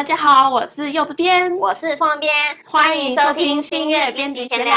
大家好，我是柚子编，我是凤编，欢迎收听新月编辑闲聊。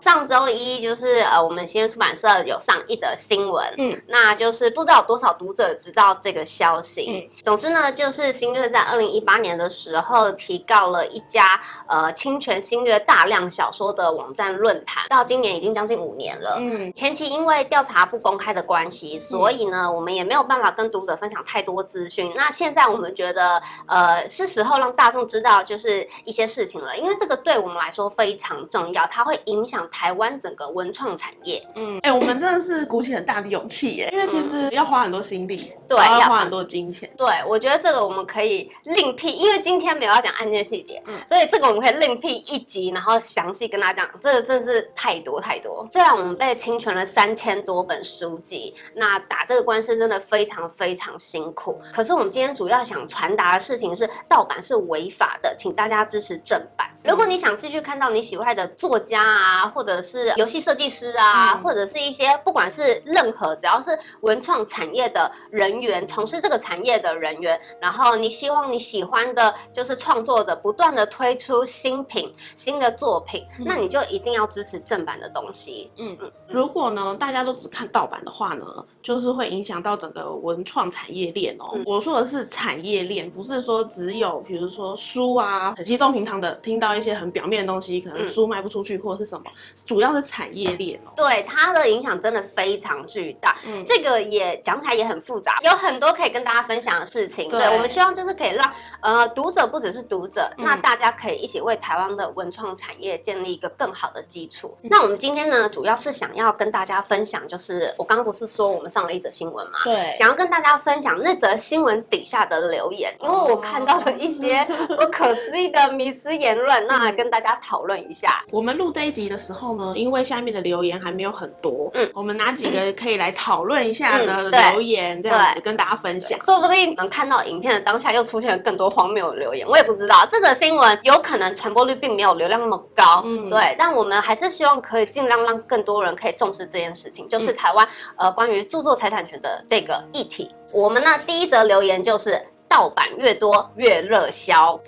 上周一就是呃，我们新月出版社有上一则新闻，嗯，那就是不知道有多少读者知道这个消息。嗯，总之呢，就是新月在二零一八年的时候提告了一家呃侵权新月大量小说的网站论坛，到今年已经将近五年了。嗯，前期因为调查不公开的关系，所以呢，我们也没有办法跟读者分享太多资讯。那现在我们觉得呃。是时候让大众知道，就是一些事情了，因为这个对我们来说非常重要，它会影响台湾整个文创产业。嗯，哎、欸，我们真的是鼓起很大的勇气耶，因为其实要花很多心力，对，要花很多金钱。对，我觉得这个我们可以另辟，因为今天没有要讲案件细节，嗯，所以这个我们可以另辟一集，然后详细跟大家讲。这个真的是太多太多。虽然我们被侵权了三千多本书籍，那打这个官司真的非常非常辛苦。可是我们今天主要想传达的事情是。盗版是违法的，请大家支持正版。如果你想继续看到你喜欢的作家啊，或者是游戏设计师啊，嗯、或者是一些不管是任何只要是文创产业的人员，从事这个产业的人员，然后你希望你喜欢的就是创作者不断的推出新品、新的作品，嗯、那你就一定要支持正版的东西。嗯嗯。如果呢，大家都只看盗版的话呢，就是会影响到整个文创产业链哦。嗯、我说的是产业链，不是说只有比如说书啊，很稀松平常的听到。一些很表面的东西，可能书卖不出去，或者是什么，主要是产业链哦。对，它的影响真的非常巨大。嗯，这个也讲起来也很复杂，有很多可以跟大家分享的事情。对，我们希望就是可以让呃读者不只是读者，那大家可以一起为台湾的文创产业建立一个更好的基础。那我们今天呢，主要是想要跟大家分享，就是我刚刚不是说我们上了一则新闻嘛？对，想要跟大家分享那则新闻底下的留言，因为我看到了一些不可思议的迷思言论。那来跟大家讨论一下。我们录这一集的时候呢，因为下面的留言还没有很多，嗯，我们拿几个可以来讨论一下的留言，这样子跟大家分享。说不定能看到影片的当下，又出现了更多荒谬的留言，我也不知道。这则新闻有可能传播率并没有流量那么高，嗯，对。但我们还是希望可以尽量让更多人可以重视这件事情，就是台湾呃关于著作财产权的这个议题。我们呢第一则留言就是。盗版越多越热销，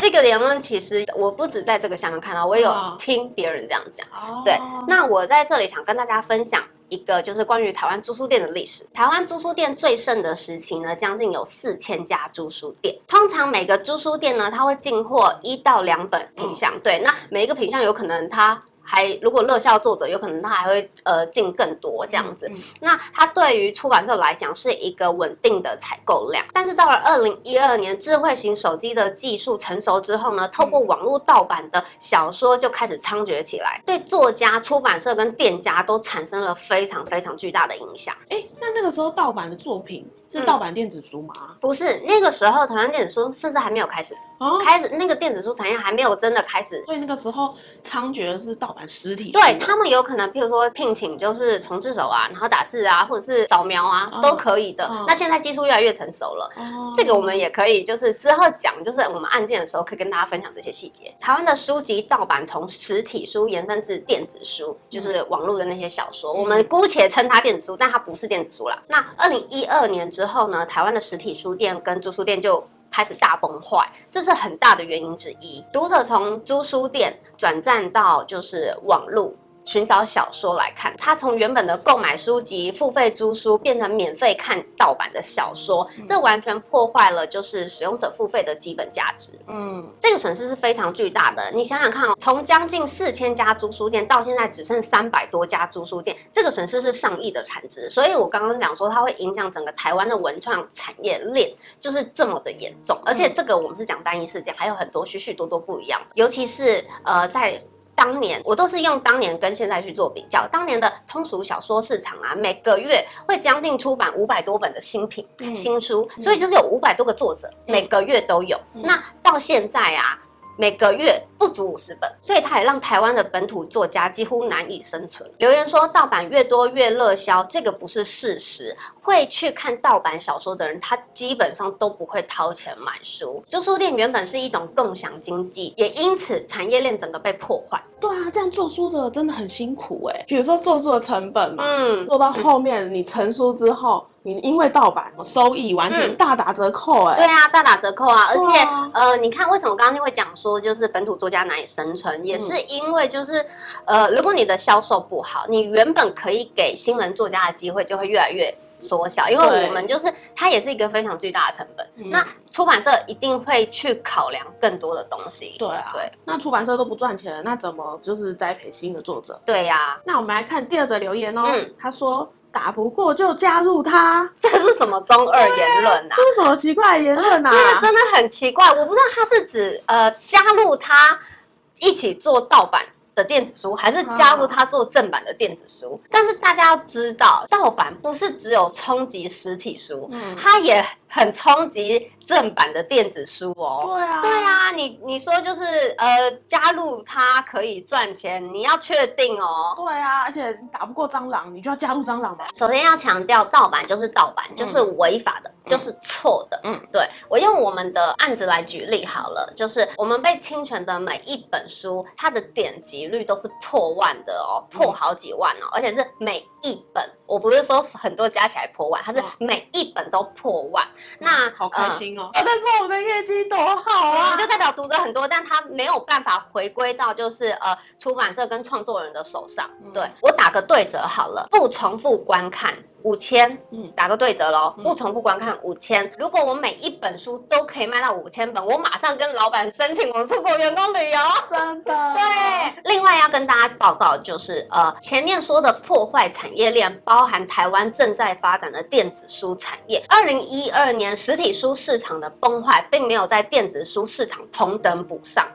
这个言论其实我不止在这个下面看到，我也有听别人这样讲。对，那我在这里想跟大家分享一个，就是关于台湾租书店的历史。台湾租书店最盛的时期呢，将近有四千家租书店。通常每个租书店呢，它会进货一到两本品项。对，那每一个品相有可能它。还如果热销作者有可能他还会呃进更多这样子，嗯嗯、那它对于出版社来讲是一个稳定的采购量。但是到了二零一二年，智慧型手机的技术成熟之后呢，透过网络盗版的小说就开始猖獗起来，对作家、出版社跟店家都产生了非常非常巨大的影响。哎，那那个时候盗版的作品是盗版电子书吗？嗯、不是，那个时候台湾电子书甚至还没有开始。哦，开始那个电子书产业还没有真的开始，所以那个时候猖獗的是盗版实体。对，他们有可能，譬如说聘请就是重制手啊，然后打字啊，或者是扫描啊，都可以的。哦、那现在技术越来越成熟了，哦、这个我们也可以就是之后讲，就是我们案件的时候可以跟大家分享这些细节。台湾的书籍盗版从实体书延伸至电子书，就是网络的那些小说，嗯、我们姑且称它电子书，但它不是电子书啦。那二零一二年之后呢，台湾的实体书店跟租书店就开始大崩坏，这是很大的原因之一。读者从租书店转战到就是网络。寻找小说来看，他从原本的购买书籍、付费租书，变成免费看盗版的小说，这完全破坏了就是使用者付费的基本价值。嗯，这个损失是非常巨大的。你想想看哦，从将近四千家租书店到现在只剩三百多家租书店，这个损失是上亿的产值。所以我刚刚讲说，它会影响整个台湾的文创产业链，就是这么的严重。而且这个我们是讲单一事件，还有很多许许多多不一样的，尤其是呃在。当年我都是用当年跟现在去做比较，当年的通俗小说市场啊，每个月会将近出版五百多本的新品、嗯、新书，所以就是有五百多个作者，嗯、每个月都有。嗯、那到现在啊。每个月不足五十本，所以它也让台湾的本土作家几乎难以生存。留言说盗版越多越热销，这个不是事实。会去看盗版小说的人，他基本上都不会掏钱买书。租书店原本是一种共享经济，也因此产业链整个被破坏。对啊，这样做书的真的很辛苦哎。比如说做书的成本嘛，嗯，做到后面你成书之后，你因为盗版，收益完全大打折扣哎。对啊，大打折扣啊！而且呃，你看为什么刚刚会讲说就是本土作家难以生存，也是因为就是呃，如果你的销售不好，你原本可以给新人作家的机会就会越来越。缩小，因为我们就是它也是一个非常巨大的成本。嗯、那出版社一定会去考量更多的东西。对啊，对。那出版社都不赚钱，那怎么就是栽培新的作者？对呀、啊。那我们来看第二则留言哦。嗯、他说：“打不过就加入他。”这是什么中二言论啊？这是什么奇怪的言论啊？这个真的很奇怪，我不知道他是指呃加入他一起做盗版。的电子书还是加入他做正版的电子书，哦、但是大家要知道，盗版不是只有冲击实体书，嗯，它也很冲击正版的电子书哦。对啊，对啊，你你说就是呃，加入它可以赚钱，你要确定哦。对啊，而且打不过蟑螂，你就要加入蟑螂吧。首先要强调，盗版就是盗版，就是违法的，嗯、就是错的。嗯，对，我用我们的案子来举例好了，就是我们被侵权的每一本书，它的点击率都是破万的哦，破好几万哦，而且是每一本，我不是说很多加起来破万，它是每一本都破万。那好开心哦！但是我们的业绩多好啊，就代表读者很多，但他没有办法回归到就是呃出版社跟创作人的手上。对，我打个对折好了，不重复观看。五千，嗯，打个对折喽，不重复观看五千。如果我每一本书都可以卖到五千本，我马上跟老板申请我出国员工旅游。真的？对。另外要跟大家报告就是，呃，前面说的破坏产业链，包含台湾正在发展的电子书产业。二零一二年实体书市场的崩坏，并没有在电子书市场同等补上。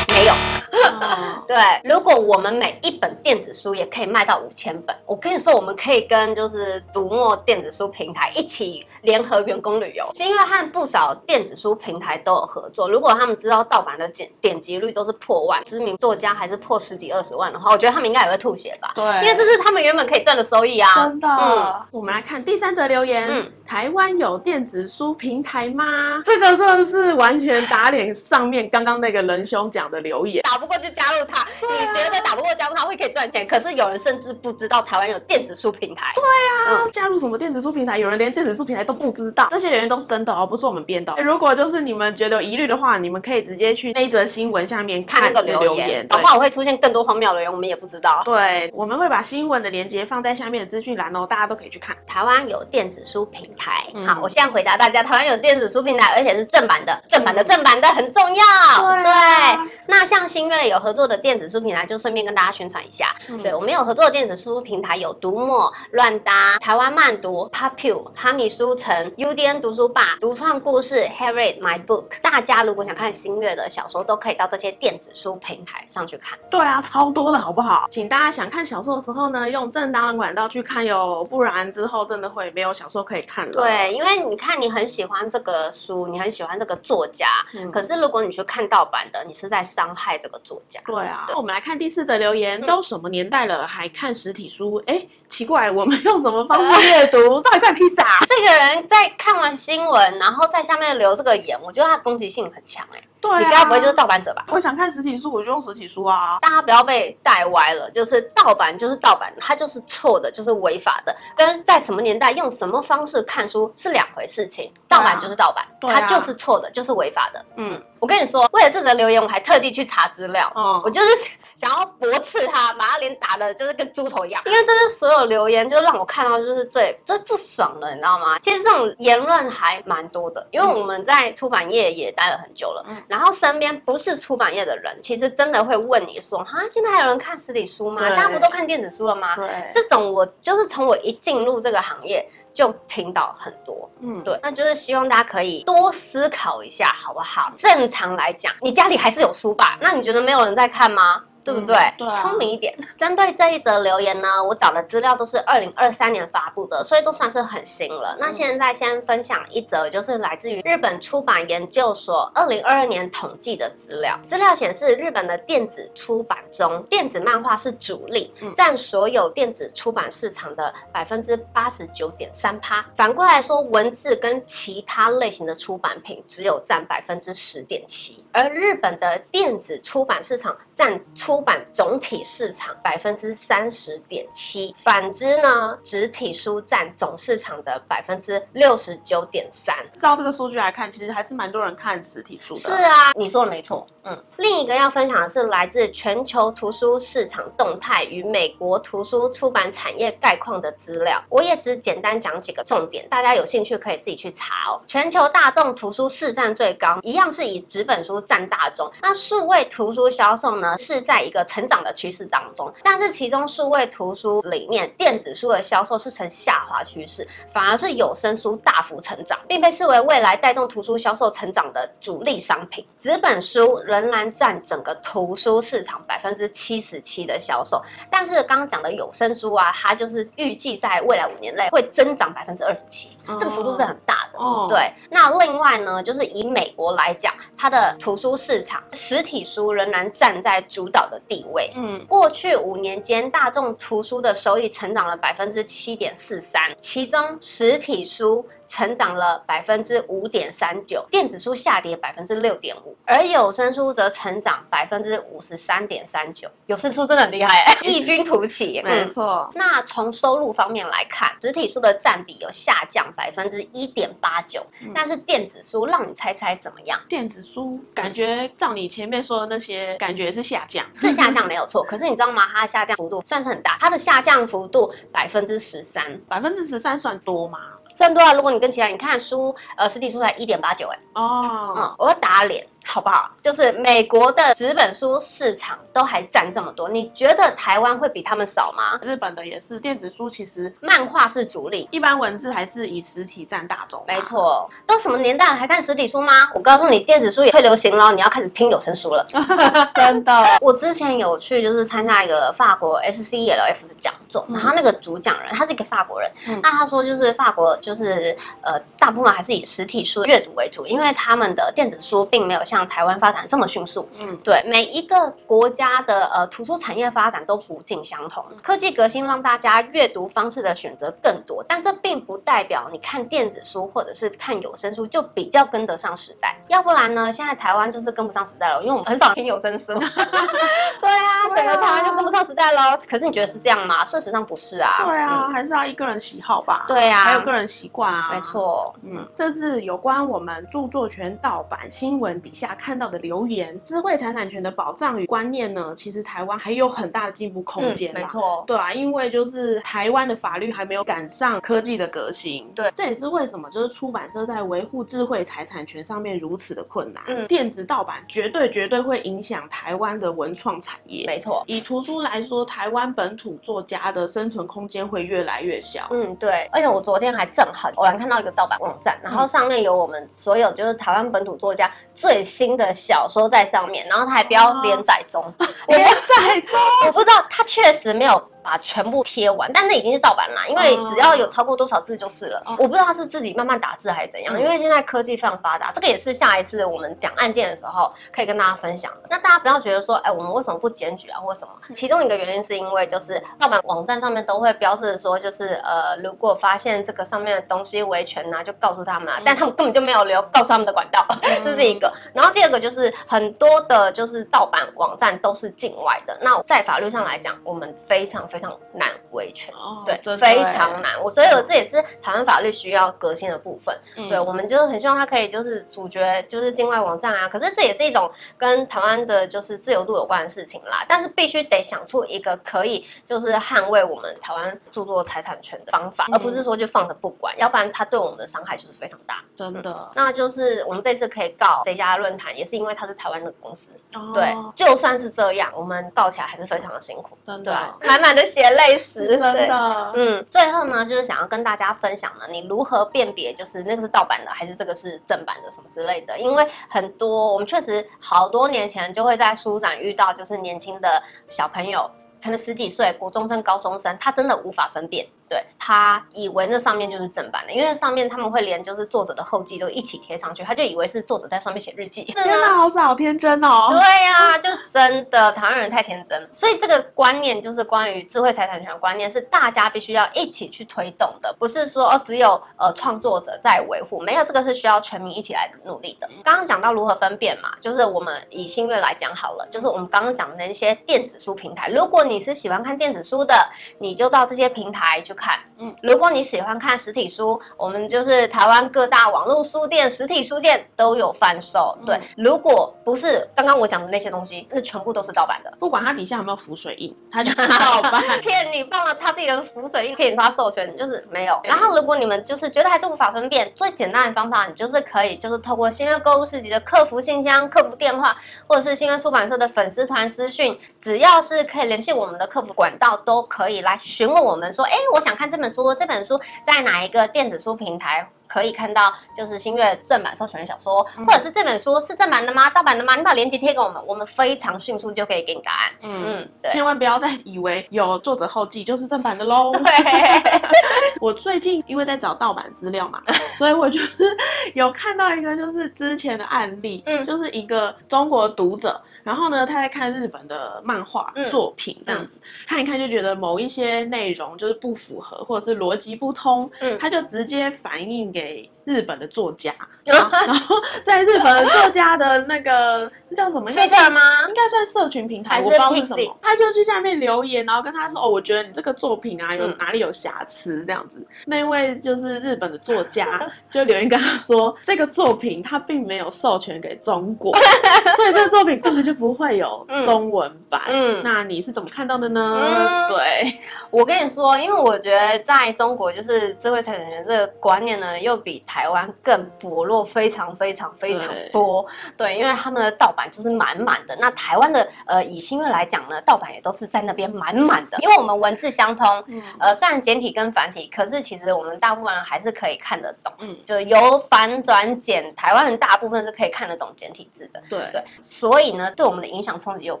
没有，对。如果我们每一本电子书也可以卖到五千本，我跟你说，我们可以跟就是读墨电子书平台一起联合员工旅游。是因为和不少电子书平台都有合作。如果他们知道盗版的点点击率都是破万，知名作家还是破十几二十万的话，我觉得他们应该也会吐血吧？对，因为这是他们原本可以赚的收益啊。真的。嗯，我们来看第三则留言。嗯，台湾有电子书平台吗？这个真的是完全打脸上面刚刚那个仁兄讲的。留言打不过就加入他，啊、你觉得打不过加入他会可以赚钱？可是有人甚至不知道台湾有电子书平台。对啊，嗯、加入什么电子书平台？有人连电子书平台都不知道。这些留言都是真的哦，不是我们编的。如果就是你们觉得有疑虑的话，你们可以直接去那则新闻下面看那个留言。的话，我会出现更多荒谬的留言，我们也不知道。对，我们会把新闻的链接放在下面的资讯栏哦，大家都可以去看。台湾有电子书平台。嗯、好，我现在回答大家，台湾有电子书平台，而且是正版的，正版的，正版的很重要。对，啊、对。那像新月有合作的电子书平台，就顺便跟大家宣传一下。嗯、对，我们有合作的电子书平台有读墨、乱搭、台湾慢读、Papu、哈米书城、UDN 读书吧、独创故事、HeyRead My Book。大家如果想看新月的小说，都可以到这些电子书平台上去看。对啊，超多的好不好？请大家想看小说的时候呢，用正当的管道去看哟，不然之后真的会没有小说可以看了。对，因为你看你很喜欢这个书，你很喜欢这个作家，嗯、可是如果你去看盗版的，你是在伤害这个作家。对啊，那我们来看第四则留言，都什么年代了还看实体书？哎、嗯，奇怪，我们用什么方式阅读？到底在披萨？这个人在看完新闻，然后在下面留这个言，我觉得他攻击性很强哎。对、啊，你该不会就是盗版者吧？我想看实体书，我就用实体书啊。大家不要被带歪了，就是盗版就是盗版，它就是错的，就是违法的，跟在什么年代用什么方式看书是两回事情。盗版就是盗版，啊、它就是错的，就是违法的。嗯，我跟你说，为了这则留言，我还特地去查资料。哦，我就是想要驳斥他，把他脸打的就是跟猪头一样。因为这是所有留言，就让我看到就是最最不爽的，你知道吗？其实这种言论还蛮多的，因为我们在出版业也待了很久了。嗯。然后身边不是出版业的人，其实真的会问你说：“哈，现在还有人看实体书吗？大家不都看电子书了吗？”对，这种我就是从我一进入这个行业就听到很多。嗯，对，那就是希望大家可以多思考一下，好不好？正常来讲，你家里还是有书吧？那你觉得没有人在看吗？对不对？嗯、对啊、聪明一点。针对这一则留言呢，我找的资料都是二零二三年发布的，所以都算是很新了。那现在先分享一则，就是来自于日本出版研究所二零二二年统计的资料。资料显示，日本的电子出版中，电子漫画是主力，占所有电子出版市场的百分之八十九点三趴。反过来说，文字跟其他类型的出版品只有占百分之十点七。而日本的电子出版市场占出出版总体市场百分之三十点七，反之呢，实体书占总市场的百分之六十九点三。照这个数据来看，其实还是蛮多人看实体书的。是啊，你说的没错。嗯，另一个要分享的是来自全球图书市场动态与美国图书出版产业概况的资料，我也只简单讲几个重点，大家有兴趣可以自己去查哦。全球大众图书市占最高，一样是以纸本书占大众。那数位图书销售呢，是在一个成长的趋势当中，但是其中数位图书里面，电子书的销售是呈下滑趋势，反而是有声书大幅成长，并被视为未来带动图书销售成长的主力商品。纸本书仍然占整个图书市场百分之七十七的销售，但是刚刚讲的有声书啊，它就是预计在未来五年内会增长百分之二十七，这个幅度是很大的。哦，对。那另外呢，就是以美国来讲，它的图书市场实体书仍然站在主导的地位。嗯，过去五年间，大众图书的收益成长了百分之七点四三，其中实体书。成长了百分之五点三九，电子书下跌百分之六点五，而有声书则成长百分之五十三点三九。有声书真的很厉害，欸，异军突起。没错。那从收入方面来看，实体书的占比有下降百分之一点八九，但是电子书让你猜猜怎么样？电子书感觉照你前面说的那些，感觉是下降，是下降没有错。可是你知道吗？它的下降幅度算是很大，它的下降幅度百分之十三，百分之十三算多吗？算多了，如果你跟其他，你看书，呃，实体书才一点八九，哎，哦，嗯，我要打脸。好不好？就是美国的纸本书市场都还占这么多，你觉得台湾会比他们少吗？日本的也是，电子书其实漫画是主力，一般文字还是以实体占大众。没错，都什么年代了还看实体书吗？我告诉你，电子书也会流行了，你要开始听有声书了。真的，我之前有去就是参加一个法国 SCELF 的讲座，然后那个主讲人他是一个法国人，嗯、那他说就是法国就是呃大部分还是以实体书阅读为主，因为他们的电子书并没有像像台湾发展这么迅速，嗯，对，每一个国家的呃图书产业发展都不尽相同。科技革新让大家阅读方式的选择更多，但这并不代表你看电子书或者是看有声书就比较跟得上时代。要不然呢，现在台湾就是跟不上时代了，因为我们很少听有声书。对啊，整个台湾就跟不上时代喽。可是你觉得是这样吗？事实上不是啊。对啊，还是要一个人喜好吧。对啊，还有个人习惯啊。没错，嗯，这是有关我们著作权盗版新闻底下看到的留言，智慧财产权的保障与观念呢，其实台湾还有很大的进步空间。没错，对啊，因为就是台湾的法律还没有赶上科技的革新。对，这也是为什么就是出版社在维护智慧财产权上面如此的困难。嗯，电子盗版绝对绝对会影响台湾的文创产业。没错，以图书来说，台湾本土作家的生存空间会越来越小。嗯，对。而且我昨天还正好偶然看到一个盗版网站，然后上面有我们所有就是台湾本土作家最新的小说在上面，然后他还标连载中，哦、连载中，我不知道，他确实没有。把全部贴完，但那已经是盗版啦，因为只要有超过多少字就是了。我不知道他是自己慢慢打字还是怎样，因为现在科技非常发达，这个也是下一次我们讲案件的时候可以跟大家分享的。那大家不要觉得说，哎，我们为什么不检举啊，或什么？其中一个原因是因为就是盗版网站上面都会标示说，就是呃，如果发现这个上面的东西维权呐，就告诉他们啊，但他们根本就没有留告诉他们的管道，这是一个。然后第二个就是很多的就是盗版网站都是境外的，那在法律上来讲，我们非常非常难。维权哦，对，非常难。我所以，我这也是台湾法律需要革新的部分。嗯、对，我们就是很希望它可以就是主角就是境外网站啊。可是这也是一种跟台湾的就是自由度有关的事情啦。但是必须得想出一个可以就是捍卫我们台湾著作财产权的方法，嗯、而不是说就放着不管，要不然它对我们的伤害就是非常大。真的、嗯。那就是我们这次可以告这家论坛，也是因为它是台湾的公司。哦、对，就算是这样，我们告起来还是非常的辛苦。真的，满满的血泪史。真的，嗯，最后呢，就是想要跟大家分享呢，你如何辨别，就是那个是盗版的，还是这个是正版的，什么之类的。因为很多我们确实好多年前就会在书展遇到，就是年轻的小朋友，可能十几岁，国中生、高中生，他真的无法分辨。对，他以为那上面就是正版的，因为上面他们会连就是作者的后记都一起贴上去，他就以为是作者在上面写日记。天哪，好傻，好天真哦！对呀、啊，就真的台湾人太天真。所以这个观念就是关于智慧财产权的观念，是大家必须要一起去推动的，不是说哦只有呃创作者在维护，没有这个是需要全民一起来努力的。刚刚讲到如何分辨嘛，就是我们以新月来讲好了，就是我们刚刚讲的那些电子书平台，如果你是喜欢看电子书的，你就到这些平台去看。嗯，如果你喜欢看实体书，我们就是台湾各大网络书店、实体书店都有贩售。对，如果不是刚刚我讲的那些东西，那全部都是盗版的，不管它底下有没有浮水印，它就是盗版，骗你放了他自己的浮水印，骗你他授权，就是没有。然后如果你们就是觉得还是无法分辨，最简单的方法，你就是可以就是透过新月购物市集的客服信箱、客服电话，或者是新月出版社的粉丝团私讯，只要是可以联系我们的客服管道，都可以来询问我们说，哎，我想看这本书，这本书在哪一个电子书平台？可以看到，就是新月正版授权的小说，嗯、或者是这本书是正版的吗？盗版的吗？你把链接贴给我们，我们非常迅速就可以给你答案。嗯嗯，对，千万不要再以为有作者后记就是正版的喽。对，我最近因为在找盗版资料嘛，所以我就是 有看到一个就是之前的案例，嗯，就是一个中国读者，然后呢他在看日本的漫画作品这样子，嗯、看一看就觉得某一些内容就是不符合，或者是逻辑不通，嗯，他就直接反映。给日本的作家，然后在日本的作家的那个叫什么？应该算社群平台，我不知道是什么。他就去下面留言，然后跟他说：“哦，我觉得你这个作品啊，有哪里有瑕疵？”这样子，那位就是日本的作家就留言跟他说：“这个作品他并没有授权给中国，所以这个作品根本就不会有中文版。”嗯，那你是怎么看到的呢？对，我跟你说，因为我觉得在中国就是智慧财产权这个观念呢。又比台湾更薄弱，非常非常非常多。对，对，因为他们的盗版就是满满的。那台湾的呃，以新月来讲呢，盗版也都是在那边满满的。因为我们文字相通，嗯、呃，虽然简体跟繁体，可是其实我们大部分人还是可以看得懂。嗯，就由繁转简，台湾人大部分是可以看得懂简体字的。对对，所以呢，对我们的影响冲击又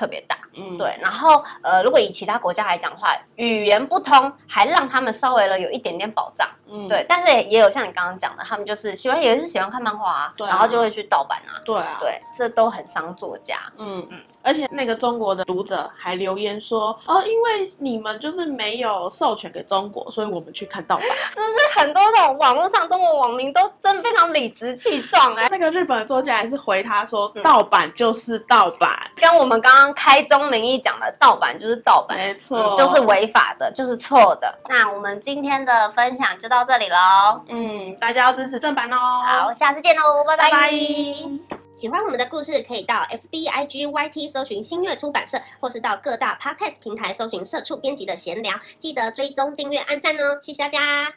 特别大。嗯，对。然后呃，如果以其他国家来讲的话，语言不通，还让他们稍微了有一点点保障。嗯，对。但是也有像你刚刚讲的，他们就是喜欢，也是喜欢看漫画啊，对啊，然后就会去盗版啊。对啊，对，这都很伤作家。嗯嗯。而且那个中国的读者还留言说：“哦，因为你们就是没有授权给中国，所以我们去看盗版。”这是很多这种网络上中国网民都真的非常理直气壮哎。那个日本的作家还是回他说：“盗版就是盗版，跟我们刚刚开宗明义讲的盗版就是盗版，没错，就是违法的，就是错的。”那我们今天的分享就到这里喽。嗯，大家要支持正版哦。好，下次见喽，拜拜。拜拜。喜欢我们的故事，可以到 FB IG YT 搜寻新月出版社，或是到各大 Podcast 平台搜寻社畜编辑的闲聊，记得追踪订阅按赞哦，谢谢大家。